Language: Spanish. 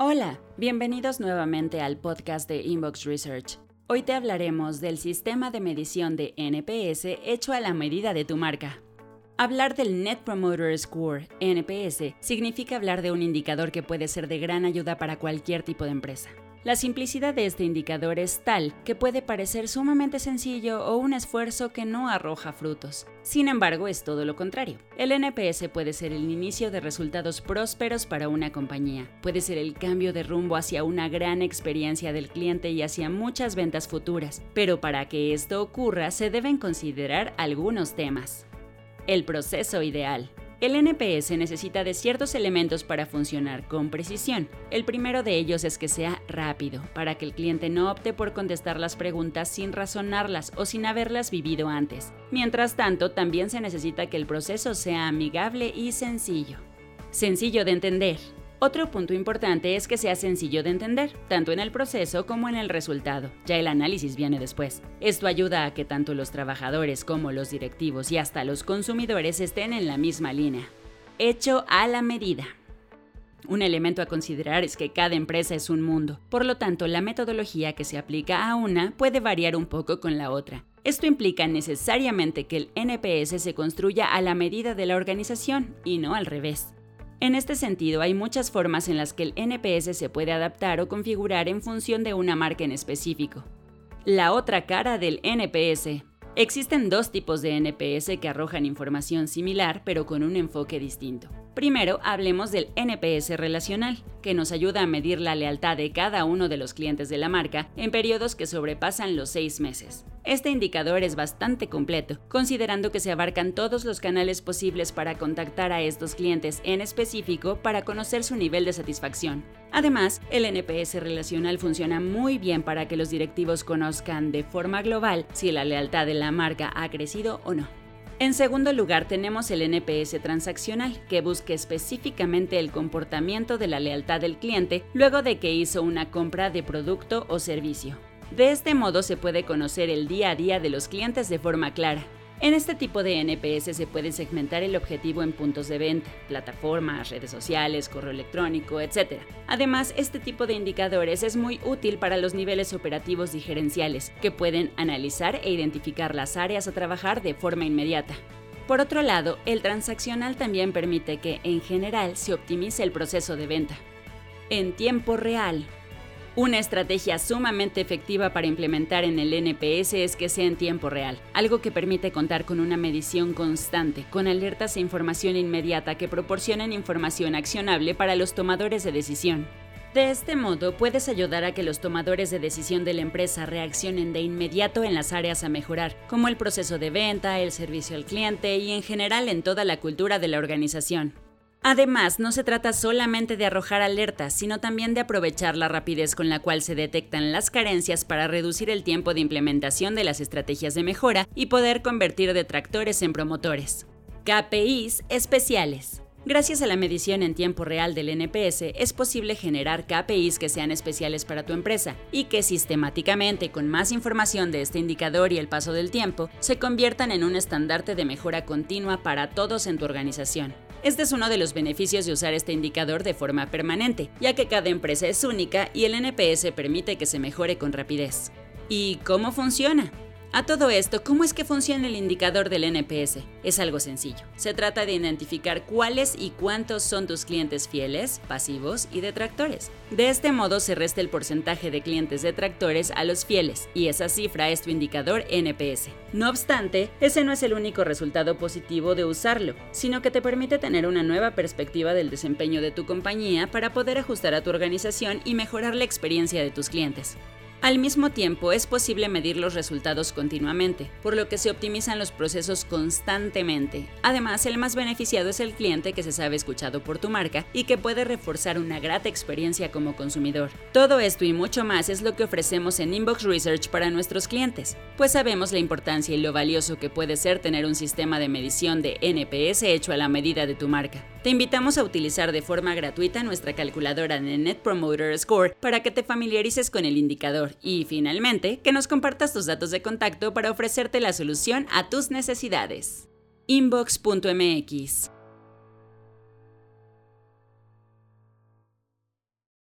Hola, bienvenidos nuevamente al podcast de Inbox Research. Hoy te hablaremos del sistema de medición de NPS hecho a la medida de tu marca. Hablar del Net Promoter Score, NPS, significa hablar de un indicador que puede ser de gran ayuda para cualquier tipo de empresa. La simplicidad de este indicador es tal que puede parecer sumamente sencillo o un esfuerzo que no arroja frutos. Sin embargo, es todo lo contrario. El NPS puede ser el inicio de resultados prósperos para una compañía, puede ser el cambio de rumbo hacia una gran experiencia del cliente y hacia muchas ventas futuras, pero para que esto ocurra se deben considerar algunos temas. El proceso ideal. El NPS necesita de ciertos elementos para funcionar con precisión. El primero de ellos es que sea rápido, para que el cliente no opte por contestar las preguntas sin razonarlas o sin haberlas vivido antes. Mientras tanto, también se necesita que el proceso sea amigable y sencillo. Sencillo de entender. Otro punto importante es que sea sencillo de entender, tanto en el proceso como en el resultado. Ya el análisis viene después. Esto ayuda a que tanto los trabajadores como los directivos y hasta los consumidores estén en la misma línea. Hecho a la medida. Un elemento a considerar es que cada empresa es un mundo, por lo tanto la metodología que se aplica a una puede variar un poco con la otra. Esto implica necesariamente que el NPS se construya a la medida de la organización y no al revés. En este sentido, hay muchas formas en las que el NPS se puede adaptar o configurar en función de una marca en específico. La otra cara del NPS. Existen dos tipos de NPS que arrojan información similar pero con un enfoque distinto. Primero, hablemos del NPS relacional, que nos ayuda a medir la lealtad de cada uno de los clientes de la marca en periodos que sobrepasan los seis meses. Este indicador es bastante completo, considerando que se abarcan todos los canales posibles para contactar a estos clientes en específico para conocer su nivel de satisfacción. Además, el NPS relacional funciona muy bien para que los directivos conozcan de forma global si la lealtad de la marca ha crecido o no. En segundo lugar, tenemos el NPS transaccional, que busca específicamente el comportamiento de la lealtad del cliente luego de que hizo una compra de producto o servicio. De este modo se puede conocer el día a día de los clientes de forma clara. En este tipo de NPS se puede segmentar el objetivo en puntos de venta, plataformas, redes sociales, correo electrónico, etc. Además, este tipo de indicadores es muy útil para los niveles operativos y gerenciales, que pueden analizar e identificar las áreas a trabajar de forma inmediata. Por otro lado, el transaccional también permite que, en general, se optimice el proceso de venta. En tiempo real, una estrategia sumamente efectiva para implementar en el NPS es que sea en tiempo real, algo que permite contar con una medición constante, con alertas e información inmediata que proporcionen información accionable para los tomadores de decisión. De este modo, puedes ayudar a que los tomadores de decisión de la empresa reaccionen de inmediato en las áreas a mejorar, como el proceso de venta, el servicio al cliente y en general en toda la cultura de la organización. Además, no se trata solamente de arrojar alertas, sino también de aprovechar la rapidez con la cual se detectan las carencias para reducir el tiempo de implementación de las estrategias de mejora y poder convertir detractores en promotores. KPIs especiales. Gracias a la medición en tiempo real del NPS, es posible generar KPIs que sean especiales para tu empresa y que sistemáticamente, con más información de este indicador y el paso del tiempo, se conviertan en un estandarte de mejora continua para todos en tu organización. Este es uno de los beneficios de usar este indicador de forma permanente, ya que cada empresa es única y el NPS permite que se mejore con rapidez. ¿Y cómo funciona? A todo esto, ¿cómo es que funciona el indicador del NPS? Es algo sencillo. Se trata de identificar cuáles y cuántos son tus clientes fieles, pasivos y detractores. De este modo se resta el porcentaje de clientes detractores a los fieles, y esa cifra es tu indicador NPS. No obstante, ese no es el único resultado positivo de usarlo, sino que te permite tener una nueva perspectiva del desempeño de tu compañía para poder ajustar a tu organización y mejorar la experiencia de tus clientes. Al mismo tiempo, es posible medir los resultados continuamente, por lo que se optimizan los procesos constantemente. Además, el más beneficiado es el cliente que se sabe escuchado por tu marca y que puede reforzar una grata experiencia como consumidor. Todo esto y mucho más es lo que ofrecemos en Inbox Research para nuestros clientes, pues sabemos la importancia y lo valioso que puede ser tener un sistema de medición de NPS hecho a la medida de tu marca. Te invitamos a utilizar de forma gratuita nuestra calculadora de Net Promoter Score para que te familiarices con el indicador y finalmente que nos compartas tus datos de contacto para ofrecerte la solución a tus necesidades. Inbox.mx